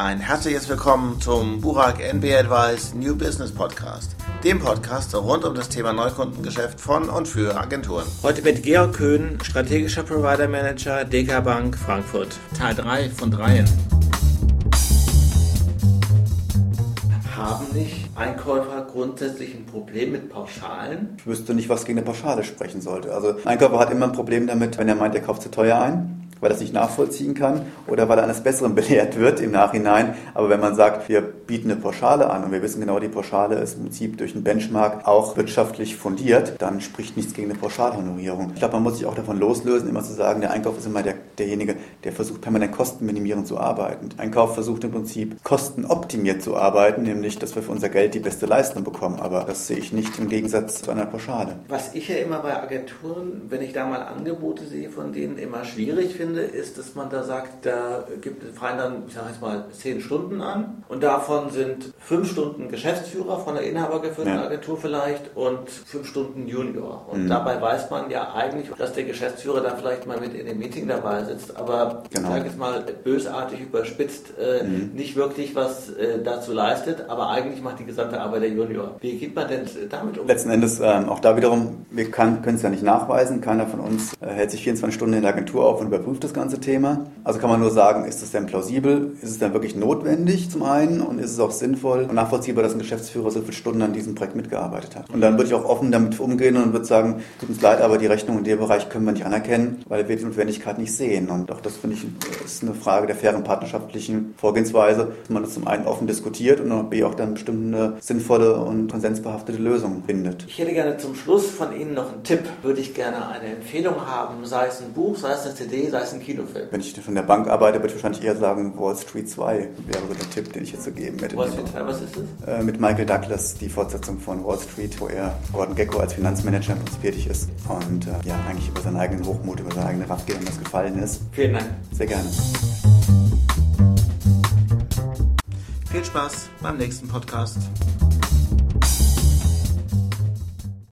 Ein herzliches Willkommen zum Burak NB Advice New Business Podcast, dem Podcast rund um das Thema Neukundengeschäft von und für Agenturen. Heute mit Georg Köhn, strategischer Provider Manager DK Bank Frankfurt. Teil 3 von 3. Haben nicht Einkäufer grundsätzlich ein Problem mit Pauschalen? Ich wüsste nicht, was gegen eine Pauschale sprechen sollte. Also ein Einkäufer hat immer ein Problem damit, wenn er meint, er kauft zu teuer ein weil er es nicht nachvollziehen kann oder weil er eines Besseren belehrt wird im Nachhinein. Aber wenn man sagt, wir bieten eine Pauschale an und wir wissen genau, die Pauschale ist im Prinzip durch einen Benchmark auch wirtschaftlich fundiert, dann spricht nichts gegen eine Pauschalhonorierung. Ich glaube, man muss sich auch davon loslösen, immer zu sagen, der Einkauf ist immer der, derjenige, der versucht, permanent kostenminimierend zu arbeiten. Einkauf versucht im Prinzip kostenoptimiert zu arbeiten, nämlich, dass wir für unser Geld die beste Leistung bekommen. Aber das sehe ich nicht im Gegensatz zu einer Pauschale. Was ich ja immer bei Agenturen, wenn ich da mal Angebote sehe, von denen immer schwierig finde, ist, dass man da sagt, da gibt es fallen dann, ich sage jetzt mal, zehn Stunden an und davon sind fünf Stunden Geschäftsführer von der inhabergeführten ja. Agentur vielleicht und fünf Stunden Junior. Und mhm. dabei weiß man ja eigentlich, dass der Geschäftsführer dann vielleicht mal mit in dem Meeting dabei sitzt, aber genau. ich sage jetzt mal bösartig überspitzt, äh, mhm. nicht wirklich was äh, dazu leistet, aber eigentlich macht die gesamte Arbeit der Junior. Wie geht man denn damit um? Letzten Endes ähm, auch da wiederum, wir können es ja nicht nachweisen, keiner von uns äh, hält sich 24 Stunden in der Agentur auf und überprüft das ganze Thema. Also kann man nur sagen, ist es denn plausibel? Ist es denn wirklich notwendig zum einen und ist es auch sinnvoll und nachvollziehbar, dass ein Geschäftsführer so viele Stunden an diesem Projekt mitgearbeitet hat? Und dann würde ich auch offen damit umgehen und würde sagen, tut uns leid, aber die Rechnung in dem Bereich können wir nicht anerkennen, weil wir die Notwendigkeit nicht sehen. Und auch das finde ich ist eine Frage der fairen partnerschaftlichen Vorgehensweise, dass man das zum einen offen diskutiert und B auch dann bestimmt eine sinnvolle und konsensbehaftete Lösung findet. Ich hätte gerne zum Schluss von Ihnen noch einen Tipp. Würde ich gerne eine Empfehlung haben, sei es ein Buch, sei es eine CD, sei es ein Kinofilm? Wenn ich von der Bank arbeite, würde ich wahrscheinlich eher sagen, Wall Street 2 wäre so der Tipp, den ich jetzt so geben hätte. Wall Street 2, was ist das? Äh, mit Michael Douglas, die Fortsetzung von Wall Street, wo er Gordon Gecko als Finanzmanager im Prinzip tätig ist und äh, ja, eigentlich über seinen eigenen Hochmut, über seine eigene Raffgier das gefallen ist. Vielen Dank. Sehr gerne. Viel Spaß beim nächsten Podcast.